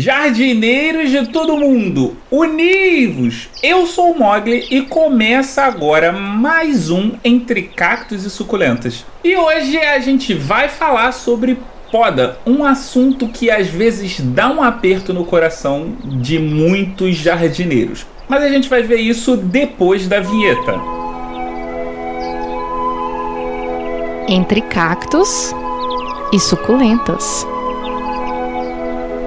Jardineiros de todo mundo, univos! Eu sou o Mogli e começa agora mais um Entre Cactos e Suculentas. E hoje a gente vai falar sobre poda, um assunto que às vezes dá um aperto no coração de muitos jardineiros. Mas a gente vai ver isso depois da vinheta. Entre cactos e suculentas.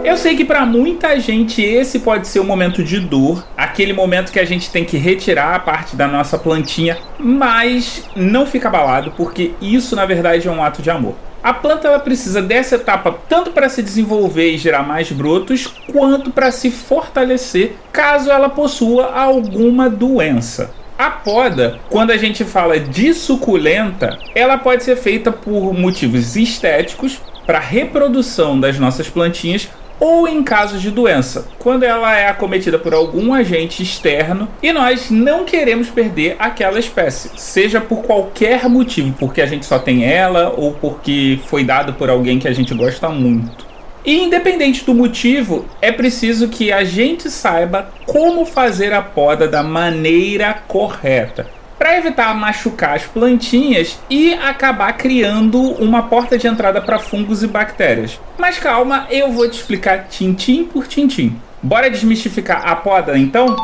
Eu sei que para muita gente esse pode ser um momento de dor, aquele momento que a gente tem que retirar a parte da nossa plantinha, mas não fica abalado porque isso na verdade é um ato de amor. A planta ela precisa dessa etapa tanto para se desenvolver e gerar mais brotos, quanto para se fortalecer caso ela possua alguma doença. A poda, quando a gente fala de suculenta, ela pode ser feita por motivos estéticos, para reprodução das nossas plantinhas ou em casos de doença, quando ela é acometida por algum agente externo e nós não queremos perder aquela espécie, seja por qualquer motivo, porque a gente só tem ela ou porque foi dado por alguém que a gente gosta muito. E independente do motivo, é preciso que a gente saiba como fazer a poda da maneira correta para evitar machucar as plantinhas e acabar criando uma porta de entrada para fungos e bactérias. Mas calma, eu vou te explicar tintim por tintim. Bora desmistificar a poda então?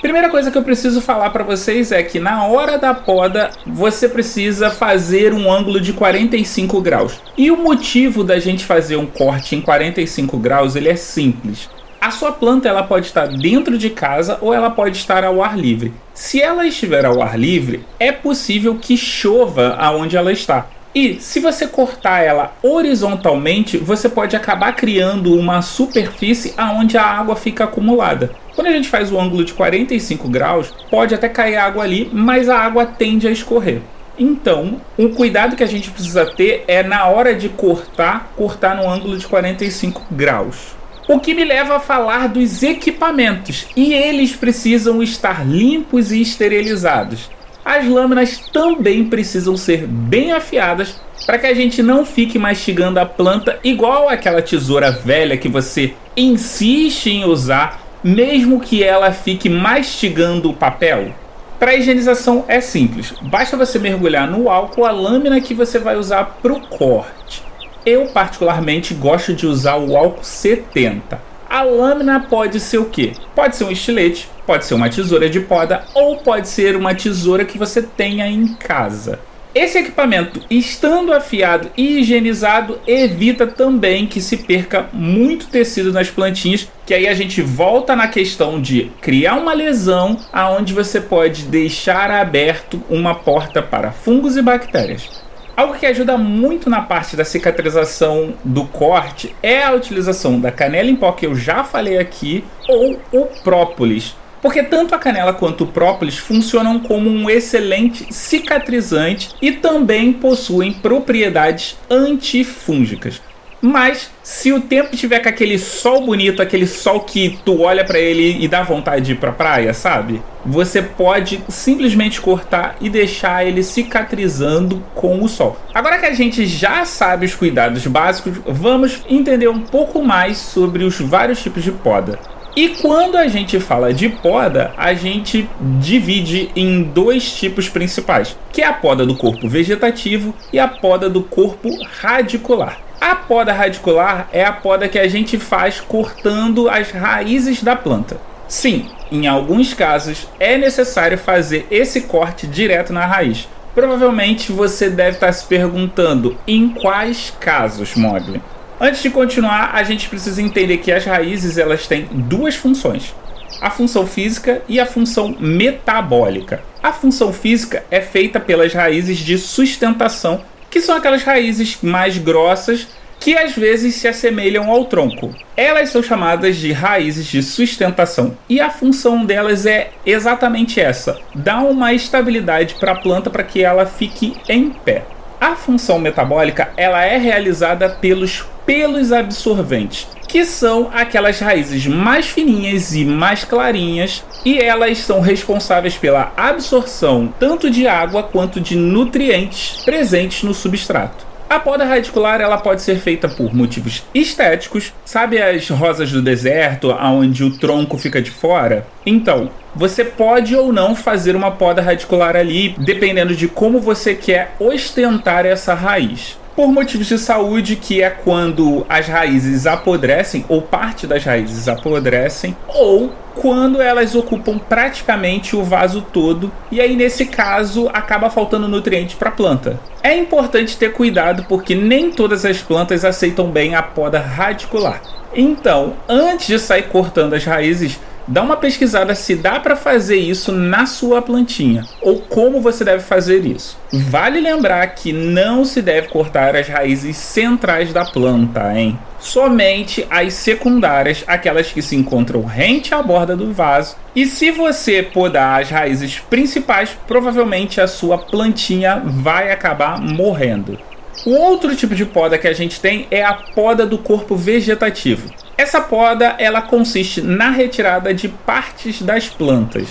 Primeira coisa que eu preciso falar para vocês é que na hora da poda você precisa fazer um ângulo de 45 graus. E o motivo da gente fazer um corte em 45 graus ele é simples. A sua planta ela pode estar dentro de casa ou ela pode estar ao ar livre. Se ela estiver ao ar livre, é possível que chova aonde ela está. E se você cortar ela horizontalmente, você pode acabar criando uma superfície aonde a água fica acumulada. Quando a gente faz o ângulo de 45 graus, pode até cair água ali, mas a água tende a escorrer. Então, um cuidado que a gente precisa ter é na hora de cortar, cortar no ângulo de 45 graus. O que me leva a falar dos equipamentos, e eles precisam estar limpos e esterilizados. As lâminas também precisam ser bem afiadas para que a gente não fique mastigando a planta igual aquela tesoura velha que você insiste em usar, mesmo que ela fique mastigando o papel. Para higienização é simples, basta você mergulhar no álcool a lâmina que você vai usar para o corte. Eu, particularmente, gosto de usar o álcool 70. A lâmina pode ser o quê? Pode ser um estilete, pode ser uma tesoura de poda ou pode ser uma tesoura que você tenha em casa. Esse equipamento, estando afiado e higienizado, evita também que se perca muito tecido nas plantinhas, que aí a gente volta na questão de criar uma lesão aonde você pode deixar aberto uma porta para fungos e bactérias. Algo que ajuda muito na parte da cicatrização do corte é a utilização da canela em pó, que eu já falei aqui, ou o própolis. Porque tanto a canela quanto o própolis funcionam como um excelente cicatrizante e também possuem propriedades antifúngicas. Mas se o tempo tiver com aquele sol bonito, aquele sol que tu olha para ele e dá vontade de ir pra praia, sabe? Você pode simplesmente cortar e deixar ele cicatrizando com o sol. Agora que a gente já sabe os cuidados básicos, vamos entender um pouco mais sobre os vários tipos de poda. E quando a gente fala de poda, a gente divide em dois tipos principais, que é a poda do corpo vegetativo e a poda do corpo radicular. A poda radicular é a poda que a gente faz cortando as raízes da planta. Sim, em alguns casos é necessário fazer esse corte direto na raiz. Provavelmente você deve estar se perguntando em quais casos, Mogli. Antes de continuar, a gente precisa entender que as raízes elas têm duas funções: a função física e a função metabólica. A função física é feita pelas raízes de sustentação que são aquelas raízes mais grossas que às vezes se assemelham ao tronco. Elas são chamadas de raízes de sustentação e a função delas é exatamente essa: dar uma estabilidade para a planta para que ela fique em pé. A função metabólica ela é realizada pelos pelos absorventes, que são aquelas raízes mais fininhas e mais clarinhas, e elas são responsáveis pela absorção tanto de água quanto de nutrientes presentes no substrato. A poda radicular ela pode ser feita por motivos estéticos, sabe as rosas do deserto, onde o tronco fica de fora? Então, você pode ou não fazer uma poda radicular ali, dependendo de como você quer ostentar essa raiz por motivos de saúde, que é quando as raízes apodrecem, ou parte das raízes apodrecem, ou quando elas ocupam praticamente o vaso todo, e aí nesse caso acaba faltando nutriente para a planta. É importante ter cuidado porque nem todas as plantas aceitam bem a poda radicular. Então, antes de sair cortando as raízes, Dá uma pesquisada se dá para fazer isso na sua plantinha ou como você deve fazer isso. Vale lembrar que não se deve cortar as raízes centrais da planta, hein? Somente as secundárias, aquelas que se encontram rente à borda do vaso. E se você podar as raízes principais, provavelmente a sua plantinha vai acabar morrendo. O outro tipo de poda que a gente tem é a poda do corpo vegetativo. Essa poda ela consiste na retirada de partes das plantas.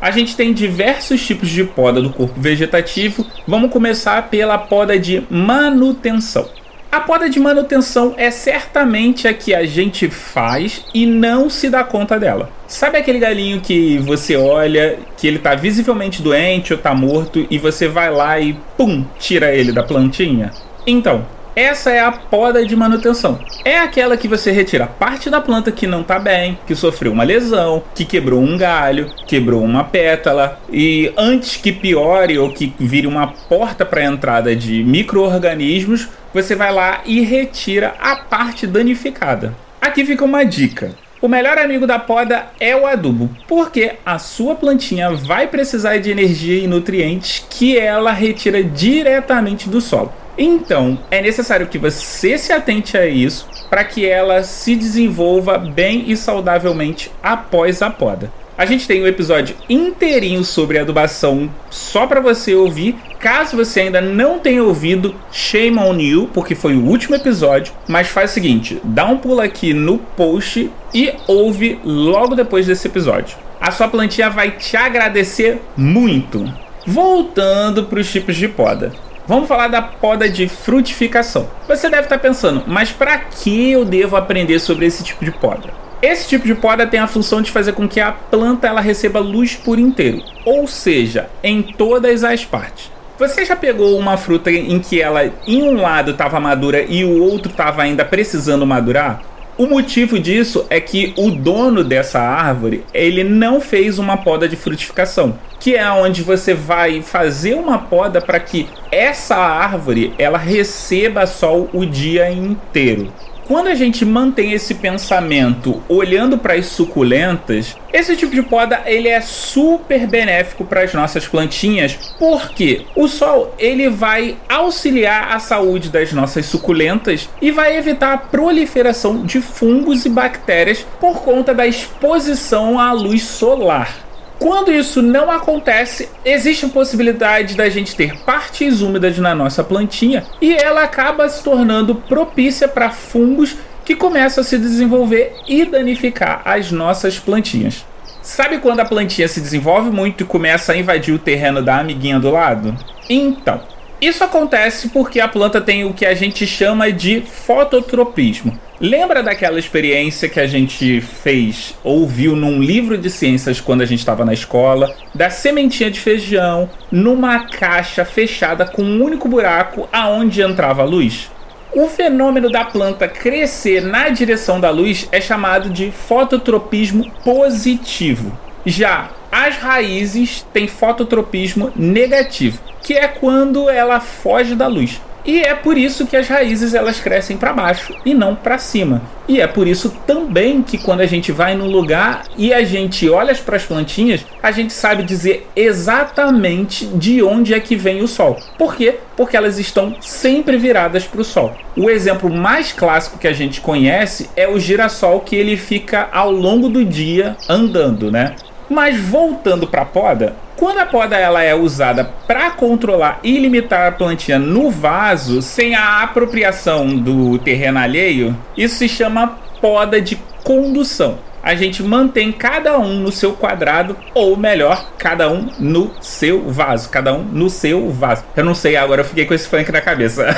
A gente tem diversos tipos de poda do corpo vegetativo. Vamos começar pela poda de manutenção. A poda de manutenção é certamente a que a gente faz e não se dá conta dela. Sabe aquele galinho que você olha, que ele está visivelmente doente ou está morto e você vai lá e pum, tira ele da plantinha? Então, essa é a poda de manutenção. É aquela que você retira parte da planta que não está bem, que sofreu uma lesão, que quebrou um galho, quebrou uma pétala e antes que piore ou que vire uma porta para a entrada de micro-organismos, você vai lá e retira a parte danificada. Aqui fica uma dica. O melhor amigo da poda é o adubo, porque a sua plantinha vai precisar de energia e nutrientes que ela retira diretamente do solo. Então, é necessário que você se atente a isso para que ela se desenvolva bem e saudavelmente após a poda. A gente tem um episódio inteirinho sobre adubação só para você ouvir. Caso você ainda não tenha ouvido, shame on you, porque foi o último episódio. Mas faz o seguinte: dá um pulo aqui no post e ouve logo depois desse episódio. A sua plantinha vai te agradecer muito. Voltando para os tipos de poda. Vamos falar da poda de frutificação. Você deve estar pensando, mas para que eu devo aprender sobre esse tipo de poda? Esse tipo de poda tem a função de fazer com que a planta ela receba luz por inteiro, ou seja, em todas as partes. Você já pegou uma fruta em que ela em um lado estava madura e o outro estava ainda precisando madurar? O motivo disso é que o dono dessa árvore, ele não fez uma poda de frutificação, que é onde você vai fazer uma poda para que essa árvore ela receba sol o dia inteiro. Quando a gente mantém esse pensamento olhando para as suculentas, esse tipo de poda ele é super benéfico para as nossas plantinhas, porque o sol ele vai auxiliar a saúde das nossas suculentas e vai evitar a proliferação de fungos e bactérias por conta da exposição à luz solar. Quando isso não acontece, existe a possibilidade da gente ter partes úmidas na nossa plantinha e ela acaba se tornando propícia para fungos que começam a se desenvolver e danificar as nossas plantinhas. Sabe quando a plantinha se desenvolve muito e começa a invadir o terreno da amiguinha do lado? Então, isso acontece porque a planta tem o que a gente chama de fototropismo. Lembra daquela experiência que a gente fez ou viu num livro de ciências quando a gente estava na escola, da sementinha de feijão numa caixa fechada com um único buraco aonde entrava a luz? O fenômeno da planta crescer na direção da luz é chamado de fototropismo positivo. Já as raízes têm fototropismo negativo, que é quando ela foge da luz. E é por isso que as raízes elas crescem para baixo e não para cima. E é por isso também que quando a gente vai no lugar e a gente olha para as plantinhas, a gente sabe dizer exatamente de onde é que vem o sol. Por quê? Porque elas estão sempre viradas para o sol. O exemplo mais clássico que a gente conhece é o girassol que ele fica ao longo do dia andando, né? Mas voltando para a poda, quando a poda ela é usada para controlar e limitar a plantinha no vaso, sem a apropriação do terreno alheio, isso se chama poda de condução. a gente mantém cada um no seu quadrado, ou melhor, cada um no seu vaso. Cada um no seu vaso. Eu não sei, agora eu fiquei com esse funk na cabeça.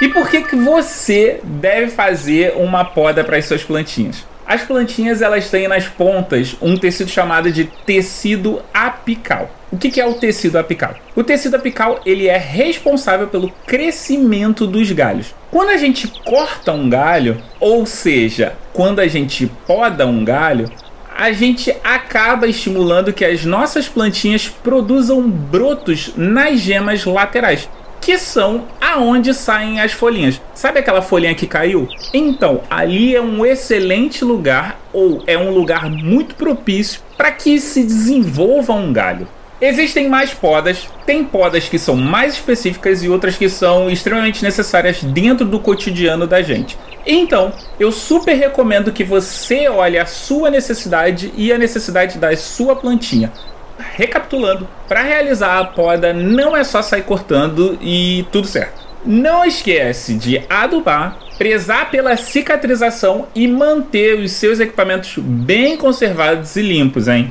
e por que, que você deve fazer uma poda para as suas plantinhas? As plantinhas elas têm nas pontas um tecido chamado de tecido apical. O que é o tecido apical? O tecido apical ele é responsável pelo crescimento dos galhos. Quando a gente corta um galho, ou seja, quando a gente poda um galho, a gente acaba estimulando que as nossas plantinhas produzam brotos nas gemas laterais que são aonde saem as folhinhas. Sabe aquela folhinha que caiu? Então, ali é um excelente lugar ou é um lugar muito propício para que se desenvolva um galho. Existem mais podas, tem podas que são mais específicas e outras que são extremamente necessárias dentro do cotidiano da gente. Então, eu super recomendo que você olhe a sua necessidade e a necessidade da sua plantinha recapitulando, para realizar a poda não é só sair cortando e tudo certo. Não esquece de adubar, prezar pela cicatrização e manter os seus equipamentos bem conservados e limpos, hein?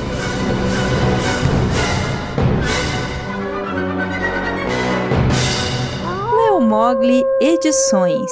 Mogli Edições.